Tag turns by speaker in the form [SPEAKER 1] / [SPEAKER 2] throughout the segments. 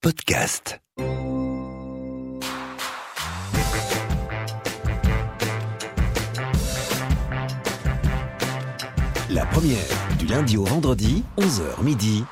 [SPEAKER 1] podcast. La première, du lundi au vendredi, 11h midi.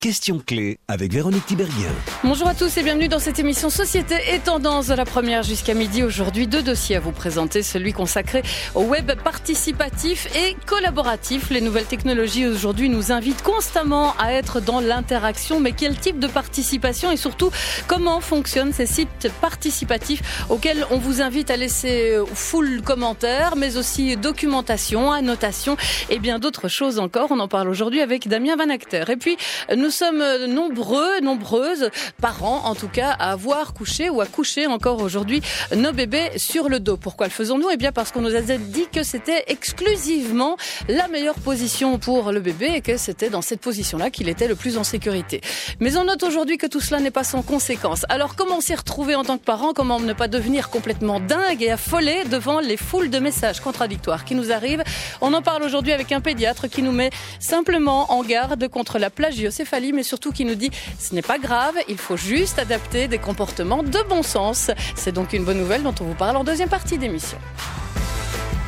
[SPEAKER 1] Question clé avec Véronique Tiberghien.
[SPEAKER 2] Bonjour à tous et bienvenue dans cette émission Société et Tendance de la première jusqu'à midi. Aujourd'hui, deux dossiers à vous présenter. Celui consacré au web participatif et collaboratif. Les nouvelles technologies aujourd'hui nous invitent constamment à être dans l'interaction. Mais quel type de participation et surtout comment fonctionnent ces sites participatifs auxquels on vous invite à laisser full commentaires, mais aussi documentation, annotation et bien d'autres choses encore. On en parle aujourd'hui avec Damien Van Acter. Et puis, nous nous sommes nombreux, nombreuses, parents en tout cas, à avoir couché ou à coucher encore aujourd'hui nos bébés sur le dos. Pourquoi le faisons-nous? Eh bien parce qu'on nous a dit que c'était exclusivement la meilleure position pour le bébé et que c'était dans cette position-là qu'il était le plus en sécurité. Mais on note aujourd'hui que tout cela n'est pas sans conséquence. Alors comment s'y retrouver en tant que parent Comment ne pas devenir complètement dingue et affolé devant les foules de messages contradictoires qui nous arrivent? On en parle aujourd'hui avec un pédiatre qui nous met simplement en garde contre la plagiocéphalie mais surtout qui nous dit ce n'est pas grave, il faut juste adapter des comportements de bon sens. C'est donc une bonne nouvelle dont on vous parle en deuxième partie d'émission.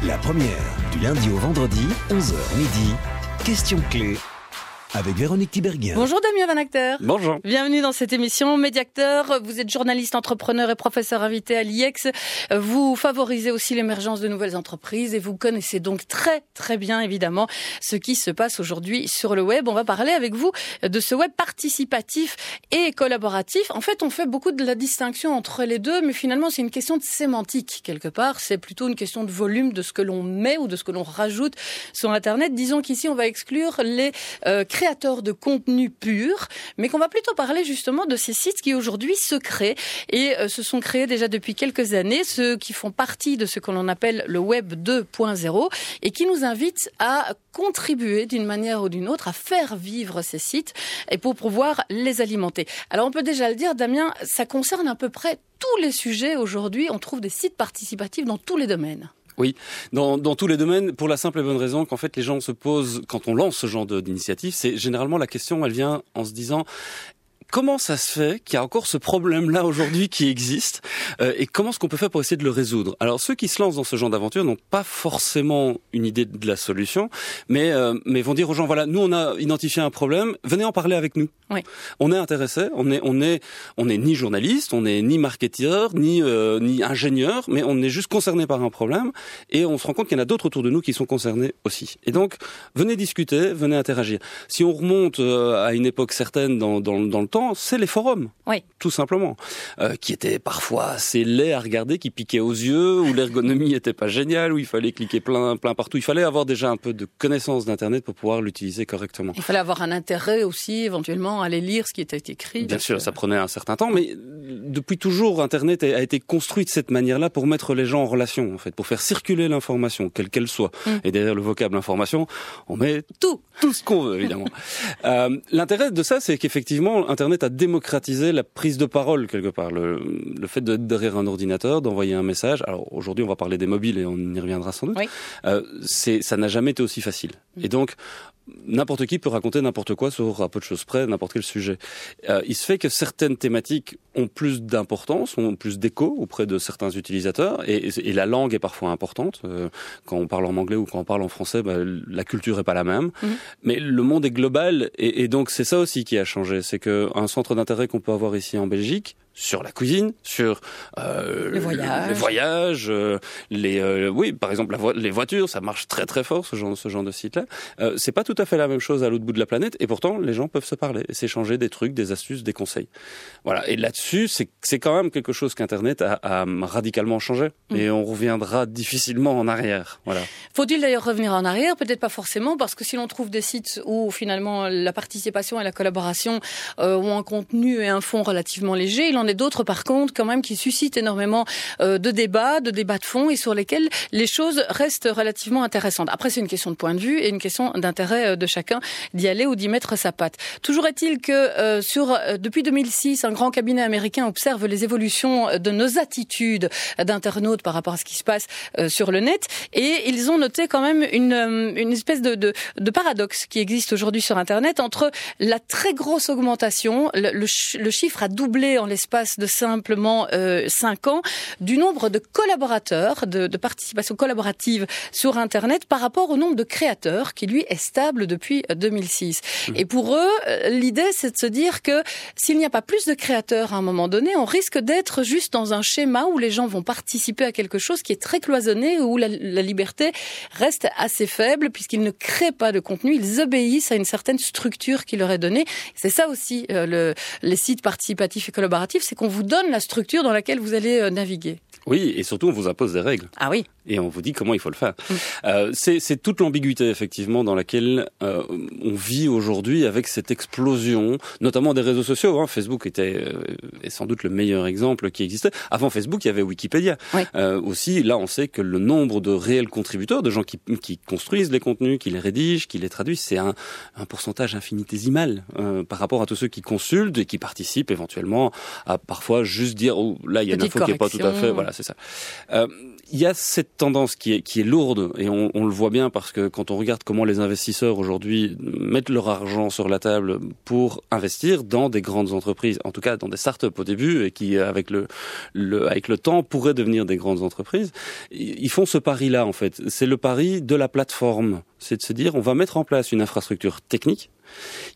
[SPEAKER 1] La première, du lundi au vendredi, 11h midi. Question clé avec Véronique Tiberghien.
[SPEAKER 2] Bonjour Damien Van Acter.
[SPEAKER 3] Bonjour.
[SPEAKER 2] Bienvenue dans cette émission. Médiacteur, vous êtes journaliste, entrepreneur et professeur invité à l'IEX. Vous favorisez aussi l'émergence de nouvelles entreprises et vous connaissez donc très très bien évidemment ce qui se passe aujourd'hui sur le web. On va parler avec vous de ce web participatif et collaboratif. En fait, on fait beaucoup de la distinction entre les deux, mais finalement c'est une question de sémantique quelque part. C'est plutôt une question de volume de ce que l'on met ou de ce que l'on rajoute sur Internet. Disons qu'ici on va exclure les euh, créateurs de contenu pur, mais qu'on va plutôt parler justement de ces sites qui aujourd'hui se créent et euh, se sont créés déjà depuis quelques années, ceux qui font partie de ce que l'on appelle le web 2.0 et qui nous invitent à contribuer d'une manière ou d'une autre à faire vivre ces sites et pour pouvoir les alimenter. Alors on peut déjà le dire, Damien, ça concerne à peu près tous les sujets aujourd'hui. On trouve des sites participatifs dans tous les domaines.
[SPEAKER 3] Oui, dans, dans, tous les domaines, pour la simple et bonne raison qu'en fait les gens se posent, quand on lance ce genre d'initiative, c'est généralement la question, elle vient en se disant comment ça se fait qu'il y a encore ce problème-là aujourd'hui qui existe euh, et comment est-ce qu'on peut faire pour essayer de le résoudre? Alors ceux qui se lancent dans ce genre d'aventure n'ont pas forcément une idée de la solution, mais euh, mais vont dire aux gens voilà, nous on a identifié un problème, venez en parler avec nous.
[SPEAKER 2] Oui.
[SPEAKER 3] On est intéressé, on est on est on est ni journaliste, on est ni marketeur, ni euh, ni ingénieur, mais on est juste concerné par un problème et on se rend compte qu'il y en a d'autres autour de nous qui sont concernés aussi. Et donc venez discuter, venez interagir. Si on remonte à une époque certaine dans dans, dans le temps c'est les forums.
[SPEAKER 2] Oui.
[SPEAKER 3] Tout simplement. Euh, qui étaient parfois assez laids à regarder, qui piquaient aux yeux, où l'ergonomie était pas géniale, où il fallait cliquer plein, plein partout. Il fallait avoir déjà un peu de connaissance d'Internet pour pouvoir l'utiliser correctement.
[SPEAKER 2] Il fallait avoir un intérêt aussi, éventuellement, à aller lire ce qui était écrit.
[SPEAKER 3] Bien sûr, ça prenait un certain temps, mais depuis toujours, Internet a été construit de cette manière-là pour mettre les gens en relation, en fait, pour faire circuler l'information, quelle qu'elle soit. Mm. Et derrière le vocable information, on met
[SPEAKER 2] tout,
[SPEAKER 3] tout ce qu'on veut, évidemment. euh, L'intérêt de ça, c'est qu'effectivement, Internet Internet a démocratisé la prise de parole quelque part. Le, le fait d'être derrière un ordinateur, d'envoyer un message. Alors aujourd'hui, on va parler des mobiles et on y reviendra sans doute.
[SPEAKER 2] Oui.
[SPEAKER 3] Euh, c'est, ça n'a jamais été aussi facile. Et donc, n'importe qui peut raconter n'importe quoi sur à peu de choses près, n'importe quel sujet. Euh, il se fait que certaines thématiques ont plus d'importance, ont plus d'écho auprès de certains utilisateurs, et, et, la langue est parfois importante. Euh, quand on parle en anglais ou quand on parle en français, bah, la culture est pas la même.
[SPEAKER 2] Mhm.
[SPEAKER 3] Mais le monde est global, et, et donc c'est ça aussi qui a changé. C'est qu'un centre d'intérêt qu'on peut avoir ici en Belgique, sur la cuisine, sur
[SPEAKER 2] euh, les voyages,
[SPEAKER 3] les, voyages, euh, les euh, oui, par exemple la vo les voitures, ça marche très très fort ce genre ce genre de site là. Euh, c'est pas tout à fait la même chose à l'autre bout de la planète et pourtant les gens peuvent se parler et s'échanger des trucs, des astuces, des conseils. Voilà. Et là-dessus, c'est c'est quand même quelque chose qu'Internet a, a, radicalement changé mm. et on reviendra difficilement en arrière. Voilà.
[SPEAKER 2] Faut-il d'ailleurs revenir en arrière? Peut-être pas forcément parce que si l'on trouve des sites où finalement la participation et la collaboration ont un contenu et un fond relativement léger, il en d'autres, par contre, quand même, qui suscitent énormément de débats, de débats de fond et sur lesquels les choses restent relativement intéressantes. Après, c'est une question de point de vue et une question d'intérêt de chacun d'y aller ou d'y mettre sa patte. Toujours est-il que sur depuis 2006, un grand cabinet américain observe les évolutions de nos attitudes d'internautes par rapport à ce qui se passe sur le net et ils ont noté quand même une, une espèce de, de, de paradoxe qui existe aujourd'hui sur Internet entre la très grosse augmentation, le, chiffre a doublé en l'espace de simplement euh, 5 ans, du nombre de collaborateurs, de, de, participation collaborative sur Internet par rapport au nombre de créateurs qui, lui, est stable depuis 2006. Mmh. Et pour eux, euh, l'idée, c'est de se dire que s'il n'y a pas plus de créateurs à un moment donné, on risque d'être juste dans un schéma où les gens vont participer à quelque chose qui est très cloisonné, où la, la liberté reste assez faible puisqu'ils ne créent pas de contenu, ils obéissent à une certaine structure qui leur est donnée. C'est ça aussi euh, le, les sites participatifs et collaboratifs, c'est qu'on vous donne la structure dans laquelle vous allez euh, naviguer.
[SPEAKER 3] Oui, et surtout on vous impose des règles.
[SPEAKER 2] Ah oui.
[SPEAKER 3] Et on vous dit comment il faut le faire. Mm. Euh, c'est toute l'ambiguïté effectivement dans laquelle euh, on vit aujourd'hui avec cette explosion, notamment des réseaux sociaux. Hein. Facebook était euh, est sans doute le meilleur exemple qui existait. Avant Facebook, il y avait Wikipédia.
[SPEAKER 2] Oui.
[SPEAKER 3] Euh, aussi, là, on sait que le nombre de réels contributeurs, de gens qui, qui construisent les contenus, qui les rédigent, qui les traduisent, c'est un, un, pourcentage infinitésimal euh, par rapport à tous ceux qui consultent et qui participent éventuellement à parfois juste dire oh là il y a une info qui est pas tout à fait voilà c'est ça. Il y a cette tendance qui est, qui est lourde et on, on, le voit bien parce que quand on regarde comment les investisseurs aujourd'hui mettent leur argent sur la table pour investir dans des grandes entreprises, en tout cas dans des startups au début et qui avec le, le avec le temps pourraient devenir des grandes entreprises, ils font ce pari-là en fait. C'est le pari de la plateforme, c'est de se dire on va mettre en place une infrastructure technique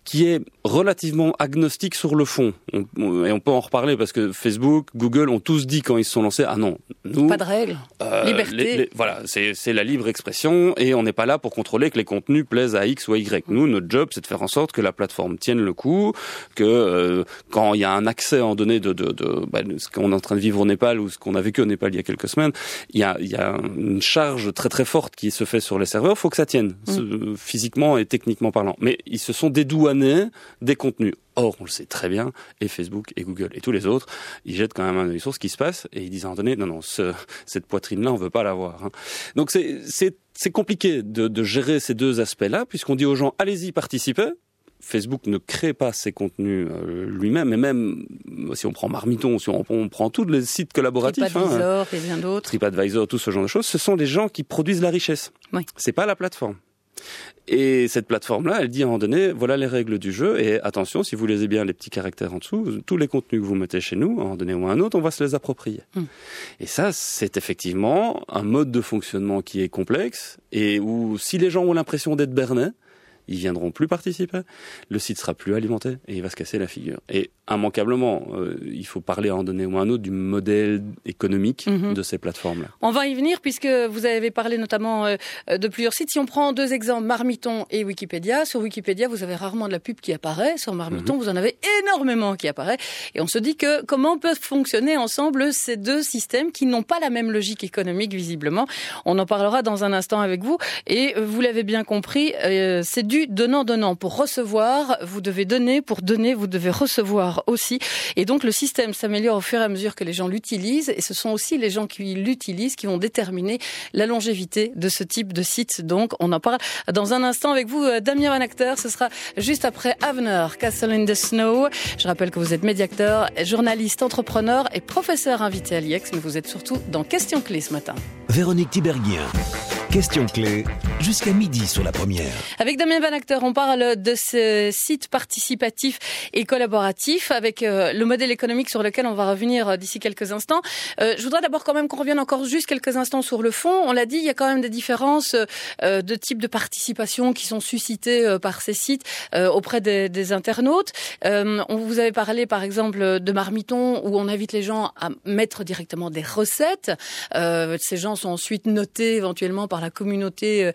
[SPEAKER 3] qui est relativement agnostique sur le fond. On, et on peut en reparler parce que Facebook, Google ont tous dit quand ils se sont lancés, ah non, nous...
[SPEAKER 2] Pas de règles. Euh, Liberté.
[SPEAKER 3] Les, les, voilà, c'est la libre expression et on n'est pas là pour contrôler que les contenus plaisent à X ou à Y. Nous, notre job, c'est de faire en sorte que la plateforme tienne le coup, que euh, quand il y a un accès en données de, de, de, bah, ce qu'on est en train de vivre au Népal ou ce qu'on a vécu au Népal il y a quelques semaines, il y a, il y a une charge très très forte qui se fait sur les serveurs, il faut que ça tienne, mm. physiquement et techniquement parlant. Mais ils se sont dédouanés des contenus. Or, on le sait très bien, et Facebook, et Google, et tous les autres, ils jettent quand même un œil sur ce qui se passe, et ils disent à un moment donné, non, non, ce, cette poitrine-là, on veut pas l'avoir. Hein. Donc c'est compliqué de, de gérer ces deux aspects-là, puisqu'on dit aux gens, allez-y, participez, Facebook ne crée pas ses contenus euh, lui-même, et même si on prend Marmiton, si on, on prend tous les sites collaboratifs,
[SPEAKER 2] TripAdvisor hein, et bien d'autres,
[SPEAKER 3] TripAdvisor, tout ce genre de choses, ce sont les gens qui produisent la richesse.
[SPEAKER 2] Oui.
[SPEAKER 3] C'est pas la plateforme. Et cette plateforme-là, elle dit à un moment donné, voilà les règles du jeu, et attention, si vous lisez bien les petits caractères en dessous, tous les contenus que vous mettez chez nous, à un moment donné ou à un autre, on va se les approprier.
[SPEAKER 2] Mm.
[SPEAKER 3] Et ça, c'est effectivement un mode de fonctionnement qui est complexe, et où si les gens ont l'impression d'être bernés, ils viendront plus participer, le site sera plus alimenté et il va se casser la figure. Et immanquablement, euh, il faut parler à un donné ou à un autre du modèle économique mm -hmm. de ces plateformes-là.
[SPEAKER 2] On va y venir puisque vous avez parlé notamment euh, de plusieurs sites. Si on prend deux exemples, Marmiton et Wikipédia, sur Wikipédia, vous avez rarement de la pub qui apparaît. Sur Marmiton, mm -hmm. vous en avez énormément qui apparaît. Et on se dit que comment peuvent fonctionner ensemble ces deux systèmes qui n'ont pas la même logique économique visiblement. On en parlera dans un instant avec vous. Et vous l'avez bien compris, euh, c'est du donnant-donnant. Pour recevoir, vous devez donner. Pour donner, vous devez recevoir aussi. Et donc le système s'améliore au fur et à mesure que les gens l'utilisent. Et ce sont aussi les gens qui l'utilisent qui vont déterminer la longévité de ce type de site. Donc on en parle dans un instant avec vous, euh, Damien Van Acteur. Ce sera juste après Avner, Castle in the Snow. Je rappelle que vous êtes médiateur, journaliste, entrepreneur et professeur invité à l'IEX, mais vous êtes surtout dans Question Clé ce matin.
[SPEAKER 1] Véronique Tiberghien. Question clé jusqu'à midi sur la première.
[SPEAKER 2] Avec Damien Van Acteur, on parle de ce site participatif et collaboratif avec euh, le modèle économique sur lequel on va revenir euh, d'ici quelques instants. Euh, je voudrais d'abord quand même qu'on revienne encore juste quelques instants sur le fond. On l'a dit, il y a quand même des différences de type de participation qui sont suscitées par ces sites auprès des, des internautes. on vous avait parlé par exemple de Marmiton où on invite les gens à mettre directement des recettes. ces gens sont ensuite notés éventuellement par la communauté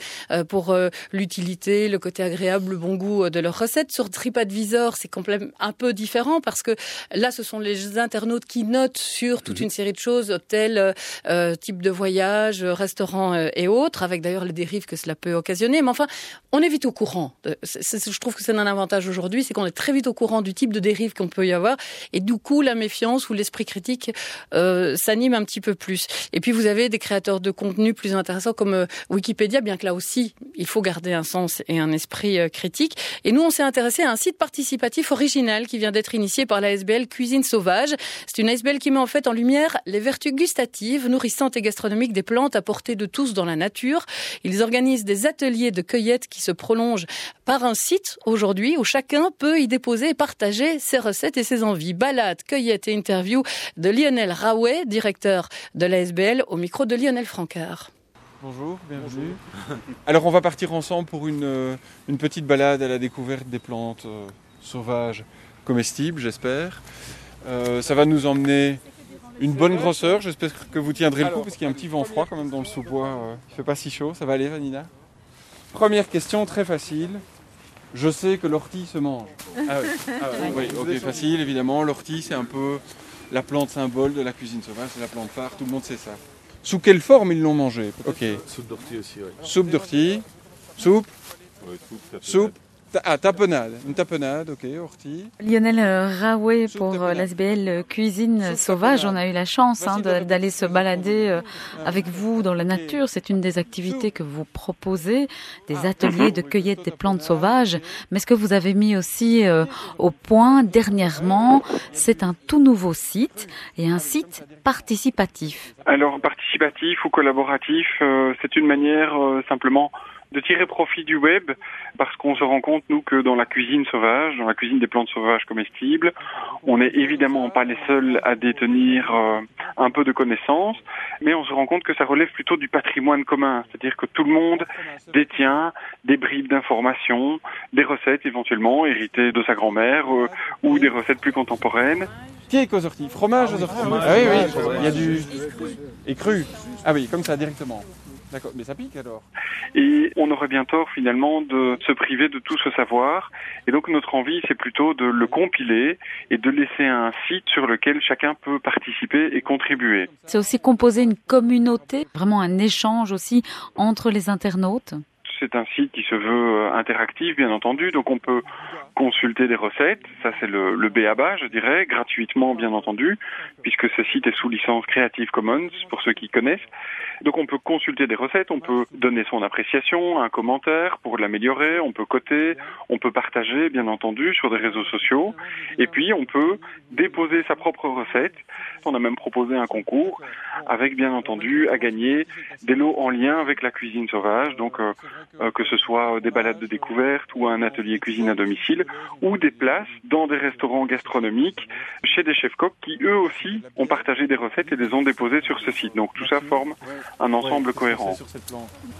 [SPEAKER 2] pour l'utilité, le côté agréable, le bon goût de leurs recettes. Sur TripAdvisor, c'est complètement un peu différent parce que là, ce sont les internautes qui notent sur toute mhm. une série de choses, hôtels, type de voyage, restaurants et autres, avec d'ailleurs les dérives que cela peut occasionner. Mais enfin, on est vite au courant. je trouve que c'est un avantage aujourd'hui, c'est qu'on est très vite au courant du type de dérive qu'on peut y avoir. Et du coup, la méfiance ou l'esprit critique euh, s'anime un petit peu plus. Et puis, vous avez des créateurs de contenu plus intéressants comme euh, Wikipédia, bien que là aussi, il faut garder un sens et un esprit euh, critique. Et nous, on s'est intéressé à un site participatif original qui vient d'être initié par la SBL Cuisine Sauvage. C'est une SBL qui met en fait en lumière les vertus gustatives, nourrissantes et gastronomiques des plantes à portée de tous dans la nature. Ils organisent des ateliers de cueillette qui se prolongent par un site aujourd'hui où chacun peut y déposer et partager ses recettes et ses envies. Balade, cueillette et interview de Lionel Raouet, directeur de l'ASBL, au micro de Lionel Francard.
[SPEAKER 4] Bonjour, bienvenue. Alors on va partir ensemble pour une, euh, une, petite balade à la découverte des plantes euh, sauvages comestibles, j'espère. Euh, ça va nous emmener une bonne grosseur, j'espère que vous tiendrez le coup parce qu'il y a un petit vent froid quand même dans le sous-bois. il ne fait pas si chaud, ça va aller Vanina? Première question très facile. Je sais que l'ortie se mange. Ah oui, ah oui ok, facile évidemment. L'ortie, c'est un peu la plante symbole de la cuisine sauvage, c'est la plante phare, tout le monde sait ça. Sous quelle forme ils l'ont mangé Ok.
[SPEAKER 5] Soupe d'ortie aussi, oui.
[SPEAKER 4] Soupe d'ortie. Soupe Soupe ah, tapenade, une tapenade, ok, ortie.
[SPEAKER 6] Lionel euh, Raoué pour euh, l'ASBL euh, Cuisine Sauvage, on a eu la chance hein, d'aller se balader avec vous dans la nature. C'est une des activités que vous proposez, des ah. ateliers de cueillette des plantes sauvages. Mais ce que vous avez mis aussi au point dernièrement, c'est un tout nouveau site et un site participatif.
[SPEAKER 7] Alors participatif ou collaboratif, c'est une manière simplement de tirer profit du web parce qu'on se rend compte, nous, que dans la cuisine sauvage, dans la cuisine des plantes sauvages comestibles, on n'est évidemment pas les seuls à détenir euh, un peu de connaissances, mais on se rend compte que ça relève plutôt du patrimoine commun, c'est-à-dire que tout le monde détient des bribes d'informations, des recettes éventuellement héritées de sa grand-mère euh, ou des recettes plus contemporaines.
[SPEAKER 4] Cake aux orties, fromage aux orties. Ah oui, oui, il y a du... et cru. Ah oui, comme ça, directement. D'accord, mais ça pique alors.
[SPEAKER 7] Et on aurait bien tort finalement de se priver de tout ce savoir. Et donc notre envie, c'est plutôt de le compiler et de laisser un site sur lequel chacun peut participer et contribuer.
[SPEAKER 6] C'est aussi composer une communauté, vraiment un échange aussi entre les internautes
[SPEAKER 7] c'est un site qui se veut euh, interactif, bien entendu, donc on peut consulter des recettes, ça c'est le, le B à bas, je dirais, gratuitement, bien entendu, puisque ce site est sous licence Creative Commons, pour ceux qui connaissent. Donc on peut consulter des recettes, on peut donner son appréciation, un commentaire pour l'améliorer, on peut coter, on peut partager bien entendu sur des réseaux sociaux et puis on peut déposer sa propre recette. On a même proposé un concours avec bien entendu à gagner des lots en lien avec la cuisine sauvage, donc euh, euh, que ce soit des balades de découverte ou un atelier cuisine à domicile ou des places dans des restaurants gastronomiques chez des chefs coqs qui eux aussi ont partagé des recettes et les ont déposées sur ce site. Donc tout ça forme un ensemble cohérent.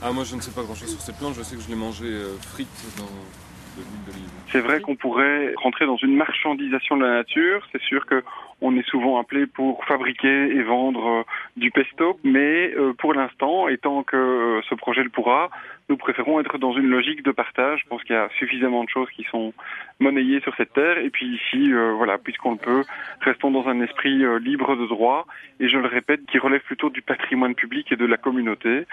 [SPEAKER 5] Ah, moi je ne sais pas grand chose sur cette plante, je sais que je l'ai mangé euh, frite dans.
[SPEAKER 7] C'est vrai qu'on pourrait rentrer dans une marchandisation de la nature. C'est sûr que on est souvent appelé pour fabriquer et vendre euh, du pesto, mais euh, pour l'instant, et tant que ce projet le pourra, nous préférons être dans une logique de partage. Je pense qu'il y a suffisamment de choses qui sont monnayées sur cette terre. Et puis ici, euh, voilà, puisqu'on le peut, restons dans un esprit euh, libre de droit. Et je le répète, qui relève plutôt du patrimoine public et de la communauté.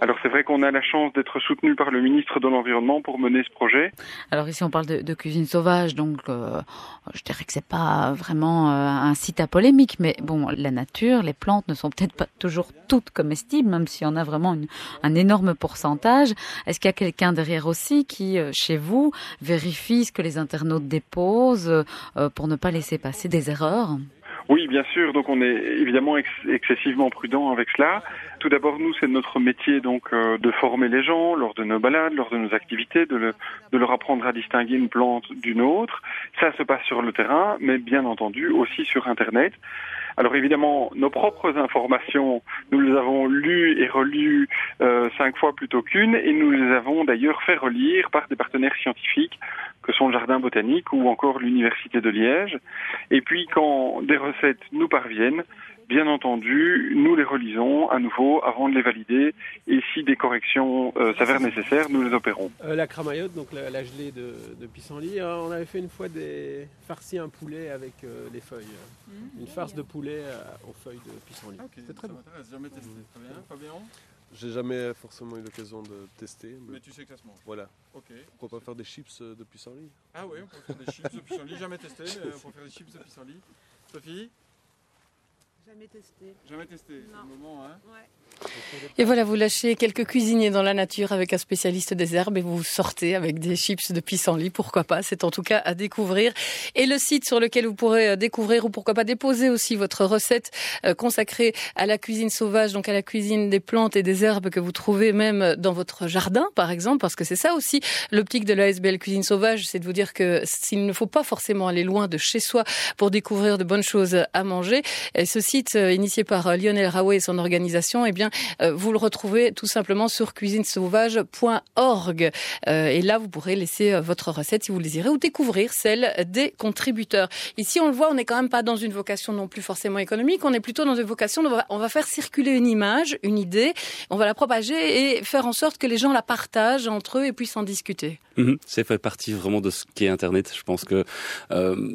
[SPEAKER 7] Alors c'est vrai qu'on a la chance d'être soutenu par le ministre de l'Environnement pour mener ce projet.
[SPEAKER 6] Alors ici, on parle de, cuisine sauvage, donc euh, je dirais que c'est pas vraiment un site à polémique, mais bon, la nature, les plantes ne sont peut-être pas toujours toutes comestibles, même si on a vraiment un énorme pourcentage. Est-ce qu'il y a quelqu'un derrière aussi qui, euh, chez vous, vérifie ce que les internautes déposent euh, pour ne pas laisser passer des erreurs?
[SPEAKER 7] Oui, bien sûr. Donc on est évidemment excessivement prudent avec cela. Tout d'abord, nous, c'est notre métier donc euh, de former les gens lors de nos balades, lors de nos activités, de, de leur apprendre à distinguer une plante d'une autre. Ça se passe sur le terrain, mais bien entendu aussi sur Internet. Alors évidemment, nos propres informations, nous les avons lues et relues euh, cinq fois plutôt qu'une, et nous les avons d'ailleurs fait relire par des partenaires scientifiques que sont le Jardin botanique ou encore l'Université de Liège. Et puis quand des recettes nous parviennent, bien entendu, nous les relisons à nouveau avant de les valider et si des corrections euh, s'avèrent nécessaires, nous les opérons.
[SPEAKER 8] Euh, la cramaillotte, donc la, gelée de, de pissenlit, hein, on avait fait une fois des farcis un poulet avec euh, les feuilles. Mmh. une farce de poulet aux feuilles de pissenlit.
[SPEAKER 4] C'était très bon. Jamais testé. Très bien. Fabien
[SPEAKER 5] j'ai jamais forcément eu l'occasion de tester.
[SPEAKER 4] Mais... tu sais que ça se mange.
[SPEAKER 5] Voilà. Ok. Pourquoi pas faire des chips de pissenlit
[SPEAKER 4] Ah oui, on peut faire des chips de pissenlit. Jamais testé, mais on peut faire des chips de pissenlit. Sophie
[SPEAKER 9] Jamais testé.
[SPEAKER 4] Jamais testé, c'est le moment, hein
[SPEAKER 9] Ouais.
[SPEAKER 2] Et voilà, vous lâchez quelques cuisiniers dans la nature avec un spécialiste des herbes et vous sortez avec des chips de pissenlit, pourquoi pas, c'est en tout cas à découvrir. Et le site sur lequel vous pourrez euh, découvrir ou pourquoi pas déposer aussi votre recette euh, consacrée à la cuisine sauvage, donc à la cuisine des plantes et des herbes que vous trouvez même dans votre jardin, par exemple, parce que c'est ça aussi l'optique de l'ASBL Cuisine Sauvage, c'est de vous dire que s'il ne faut pas forcément aller loin de chez soi pour découvrir de bonnes choses à manger, et ce euh, initié par Lionel Raoué et son organisation, eh bien, euh, vous le retrouvez tout simplement sur cuisinesauvage.org. Euh, et là, vous pourrez laisser euh, votre recette si vous le désirez ou découvrir celle des contributeurs. Ici, on le voit, on n'est quand même pas dans une vocation non plus forcément économique. On est plutôt dans une vocation, on va faire circuler une image, une idée, on va la propager et faire en sorte que les gens la partagent entre eux et puissent en discuter.
[SPEAKER 3] Mhm. c'est fait partie vraiment de ce qu'est Internet. Je pense que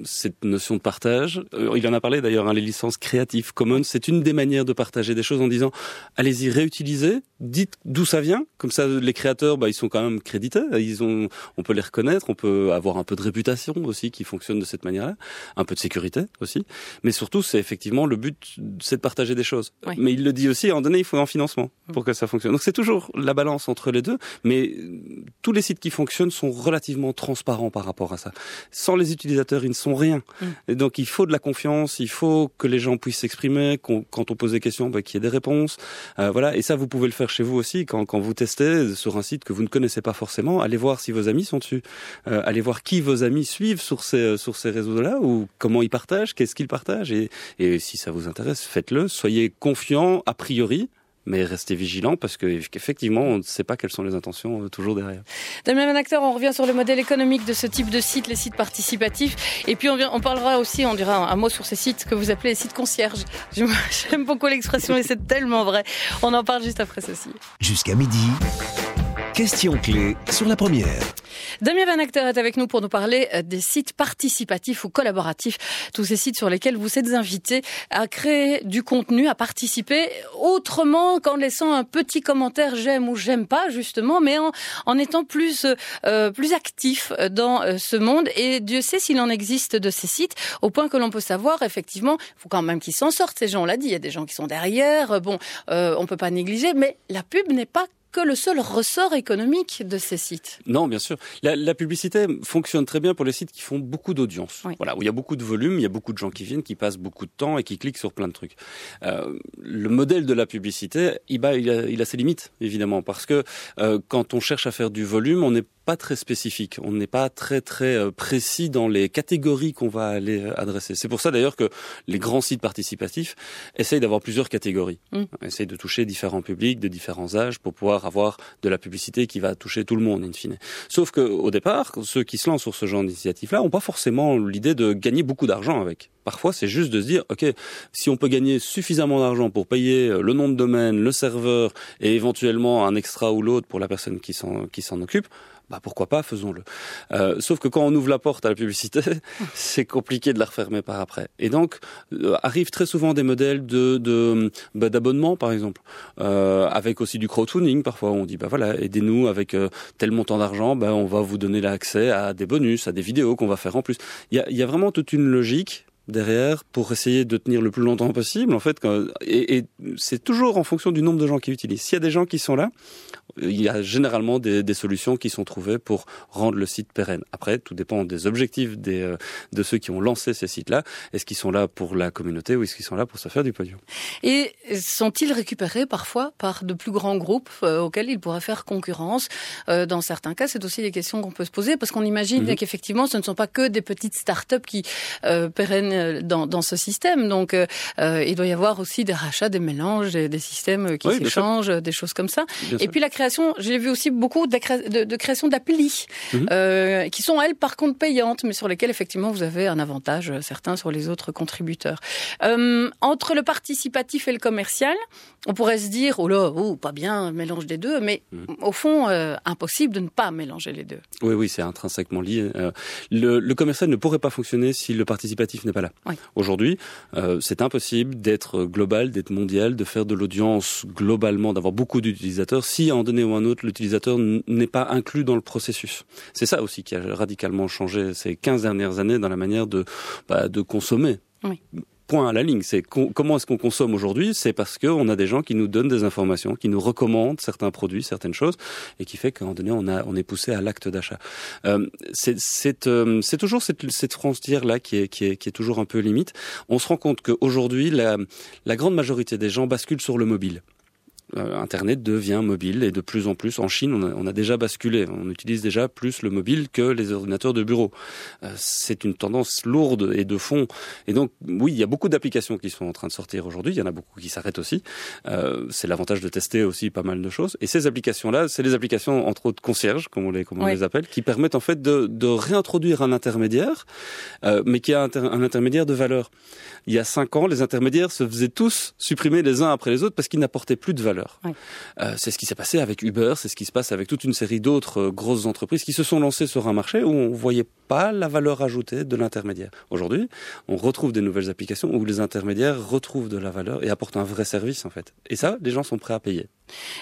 [SPEAKER 3] cette notion de partage, il en a parlé d'ailleurs, hein, les licences Creative Commons, c'est une des manières de partager des choses en disant allez-y réutiliser, dites d'où ça vient, comme ça les créateurs, bah, ils sont quand même crédités, ils ont, on peut les reconnaître, on peut avoir un peu de réputation aussi qui fonctionne de cette manière-là, un peu de sécurité aussi, mais surtout c'est effectivement le but, c'est de partager des choses. Mais il le dit aussi, en donné, il faut un financement pour que ça fonctionne. Donc c'est toujours la balance entre les deux, mais tous les sites qui fonctionnent sont relativement transparents par rapport à ça. Sans les utilisateurs, ils ne sont rien. Mm. Et donc il faut de la confiance, il faut que les gens puissent s'exprimer, quand on pose des questions, bah, qu'il y ait des réponses. Euh, voilà, et ça vous pouvez le faire chez vous aussi quand, quand vous testez sur un site que vous ne connaissez pas forcément. Allez voir si vos amis sont dessus. Euh, allez voir qui vos amis suivent sur ces euh, sur ces réseaux-là ou comment ils partagent, qu'est-ce qu'ils partagent et, et si ça vous intéresse, faites-le. Soyez confiants a priori mais restez vigilants parce qu'effectivement, on ne sait pas quelles sont les intentions euh, toujours derrière.
[SPEAKER 2] Damien acteur, on revient sur le modèle économique de ce type de site, les sites participatifs. Et puis on, on parlera aussi, on dira un, mot sur ces sites que vous appelez les sites concierges. J'aime beaucoup l'expression et c'est tellement vrai. On en parle juste après ceci.
[SPEAKER 1] Jusqu'à midi. Question clé sur la première.
[SPEAKER 2] Damien Van Acter est avec nous pour nous parler euh, des sites participatifs ou collaboratifs, tous ces sites sur lesquels vous êtes invités à créer du contenu, à participer autrement qu'en laissant un petit commentaire j'aime ou j'aime pas justement, mais en, étant plus euh, plus actif dans euh, ce monde. Et Dieu sait s'il en existe de ces sites, au point que l'on peut savoir effectivement, il faut quand même qu'ils s'en sortent. Ces gens, on l'a dit, il y a des gens qui sont derrière. Bon, euh, on peut pas négliger, mais la pub n'est pas que le seul ressort économique de ces sites.
[SPEAKER 3] Non, bien sûr. La, la publicité fonctionne très bien pour les sites qui font beaucoup d'audience. Voilà, où il y a beaucoup de volume, il y a beaucoup de gens qui viennent, qui passent beaucoup de temps et qui cliquent sur plein de trucs. Euh, le modèle de la publicité, il, a, il a ses limites, évidemment, parce que euh, quand on cherche à faire du volume, on n'est pas très spécifique. On n'est pas très très euh, précis dans les catégories qu'on va aller adresser. C'est pour ça d'ailleurs que les grands sites participatifs essayent d'avoir plusieurs catégories, mmh. essayent de toucher différents publics de différents âges pour pouvoir avoir de la publicité qui va toucher tout le monde in fine. Sauf que au départ, ceux qui se lancent sur ce genre d'initiative-là n'ont pas forcément l'idée de gagner beaucoup d'argent avec. Parfois, c'est juste de se dire, OK, si on peut gagner suffisamment d'argent pour payer euh, le nom de domaine, le serveur et éventuellement un extra ou l'autre pour la personne qui s'en occupe, bah pourquoi pas, faisons-le. Euh, sauf que quand on ouvre la porte à la publicité, c'est compliqué de la refermer par après. Et donc euh, arrivent très souvent des modèles de, de bah, d'abonnement, par exemple, euh, avec aussi du crowdfunding. Parfois, on dit bah voilà, aidez-nous avec euh, tel montant d'argent, bah, on va vous donner l'accès à des bonus, à des vidéos qu'on va faire en plus. Il y a, y a vraiment toute une logique derrière pour essayer de tenir le plus longtemps possible en fait et, et c'est toujours en fonction du nombre de gens qui utilisent s'il y a des gens qui sont là il y a généralement des, des, solutions qui sont trouvées pour rendre le site pérenne. Après, tout dépend des objectifs des, euh, de ceux qui ont lancé ces sites-là. Est-ce qu'ils sont là pour la communauté ou est-ce qu'ils sont là pour se faire du pognon?
[SPEAKER 2] Et sont-ils récupérés parfois par de plus grands groupes euh, auxquels ils pourraient faire concurrence? Euh, Dans certains cas, c'est aussi des questions qu'on peut se poser parce qu'on imagine mm qu'effectivement, ce ne sont pas que des petites start-up qui euh, pérennent dans, dans, ce système. Donc, il doit y avoir aussi des rachats, des mélanges, des, des systèmes qui s'échangent, des choses comme ça. Et puis la création j'ai vu aussi beaucoup de, création d'applis mhm. euh, qui sont elles par contre payantes, mais sur lesquelles effectivement vous avez un avantage euh, certain sur les autres contributeurs. Euh, entre le participatif et le commercial, on pourrait se dire oh là, oh, pas bien mélange des deux, mais mhm. au fond euh, impossible de ne pas mélanger les deux.
[SPEAKER 3] Oui, oui, c'est intrinsèquement lié. Euh, le, le, commercial ne pourrait pas fonctionner si le participatif n'est pas là. Aujourd'hui, euh, c'est impossible d'être global, d'être mondial, de faire de l'audience globalement, d'avoir beaucoup d'utilisateurs si à un donné ou à un autre l'utilisateur n'est pas inclus dans le processus. C'est ça aussi qui a radicalement changé ces 15 dernières années dans la manière de, bah, de consommer. Oui point à la ligne. C'est comment est-ce qu'on consomme aujourd'hui? C'est parce qu'on a des gens qui nous donnent des informations, qui nous recommandent certains produits, certaines choses, et qui fait qu'à un moment donné, on, a, on est poussé à l'acte d'achat. Euh, c'est euh, toujours cette, cette frontière-là qui est, qui, est, qui est toujours un peu limite. On se rend compte qu'aujourd'hui, la, la grande majorité des gens basculent sur le mobile. Euh, Internet devient mobile et de plus en plus en Chine, on a, déjà basculé. On utilise déjà plus le mobile que les ordinateurs de bureau. Euh, c'est une tendance lourde et de fond. Et donc, oui, il y a beaucoup d'applications qui sont en train de sortir aujourd'hui. Il y en a beaucoup qui s'arrêtent aussi. Euh, c'est l'avantage de tester aussi pas mal de choses. Et ces applications-là, c'est les applications entre autres concierges, comme on les, comme on les appelle, qui permettent en fait de, de réintroduire un intermédiaire, mais qui a un intermédiaire de valeur. Il y a cinq ans, les intermédiaires se faisaient tous supprimer les uns après les autres parce qu'ils n'apportaient plus de valeur. Euh, c'est ce qui s'est passé avec Uber, c'est ce qui se passe avec toute une série d'autres euh, grosses entreprises qui se sont lancées sur un marché où on voyait pas la valeur ajoutée de l'intermédiaire. Aujourd'hui, on retrouve des nouvelles applications où les intermédiaires retrouvent de la valeur et apportent un vrai service en fait. Et ça, les gens sont prêts à payer.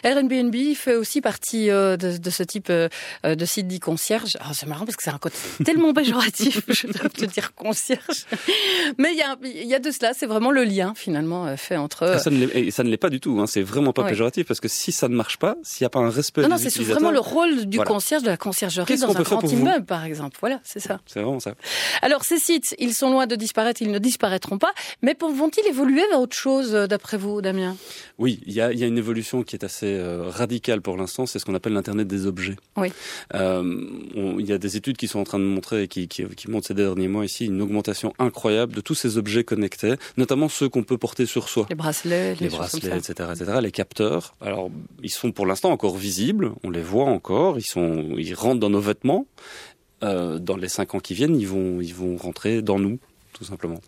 [SPEAKER 2] Airbnb fait aussi partie euh, de, ce type euh, de site dit concierge. Ah, c'est marrant parce que c'est un côté tellement péjoratif, je dois te dire concierge. Mais il y a, y a de cela, c'est vraiment le lien finalement euh, fait entre.
[SPEAKER 3] Ah, ça ne l'est pas du tout. Hein. C'est vraiment pas péjoratif parce que si ça ne marche pas, s'il n'y a pas un respect.
[SPEAKER 2] Non, non, c'est vraiment le rôle du concierge, de la conciergerie dans un grand immeuble, par exemple. Voilà, c'est ça.
[SPEAKER 3] C'est vraiment ça.
[SPEAKER 2] Alors ces sites, ils sont loin de disparaître, ils ne disparaîtront pas, mais vont-ils évoluer vers autre chose, d'après vous, Damien?
[SPEAKER 3] Oui, il y a, y a une évolution qui qui est assez euh, radical pour l'instant, c'est ce qu'on appelle l'Internet des objets.
[SPEAKER 2] Oui.
[SPEAKER 3] Euh, il y a des études qui sont en train de montrer, qui, qui, qui montrent ces derniers mois ici, une augmentation incroyable de tous ces objets connectés, notamment ceux qu'on peut porter sur soi.
[SPEAKER 2] Les bracelets,
[SPEAKER 3] les, bracelets, etc., etc. Les capteurs. Alors, ils sont pour l'instant encore visibles, on les voit encore, ils sont, ils rentrent dans nos vêtements. Euh, dans les cinq ans qui viennent, ils vont, ils vont rentrer dans nous, tout simplement.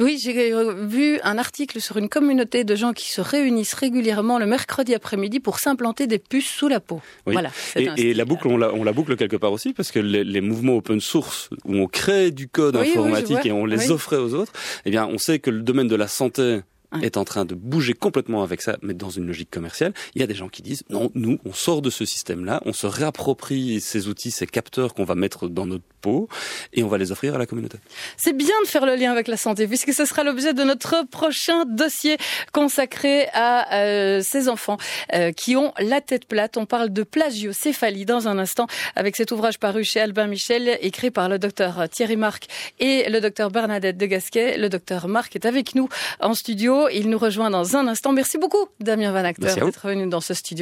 [SPEAKER 2] Oui, j'ai vu un article sur une communauté de gens qui se réunissent régulièrement le mercredi après-midi pour s'implanter des puces sous la peau. Voilà.
[SPEAKER 3] Et, la boucle, on la, boucle quelque part aussi parce que les, mouvements open source où on crée du code informatique et on les offrait aux autres, eh bien, on sait que le domaine de la santé est en train de bouger complètement avec ça, mais dans une logique commerciale. Il y a des gens qui disent non, nous, on sort de ce système-là, on se réapproprie ces outils, ces capteurs qu'on va mettre dans notre peau et on va les offrir à la communauté.
[SPEAKER 2] C'est bien de faire le lien avec la santé, puisque ce sera l'objet de notre prochain dossier consacré à euh, ces enfants euh, qui ont la tête plate. On parle de plagiocéphalie dans un instant avec cet ouvrage paru chez Albin Michel, écrit par le docteur Thierry Marc et le docteur Bernadette de Gasquet. Le docteur Marc est avec nous en studio. Il nous rejoint dans un instant. Merci beaucoup, Damien Van Acteur, d'être venu dans ce studio.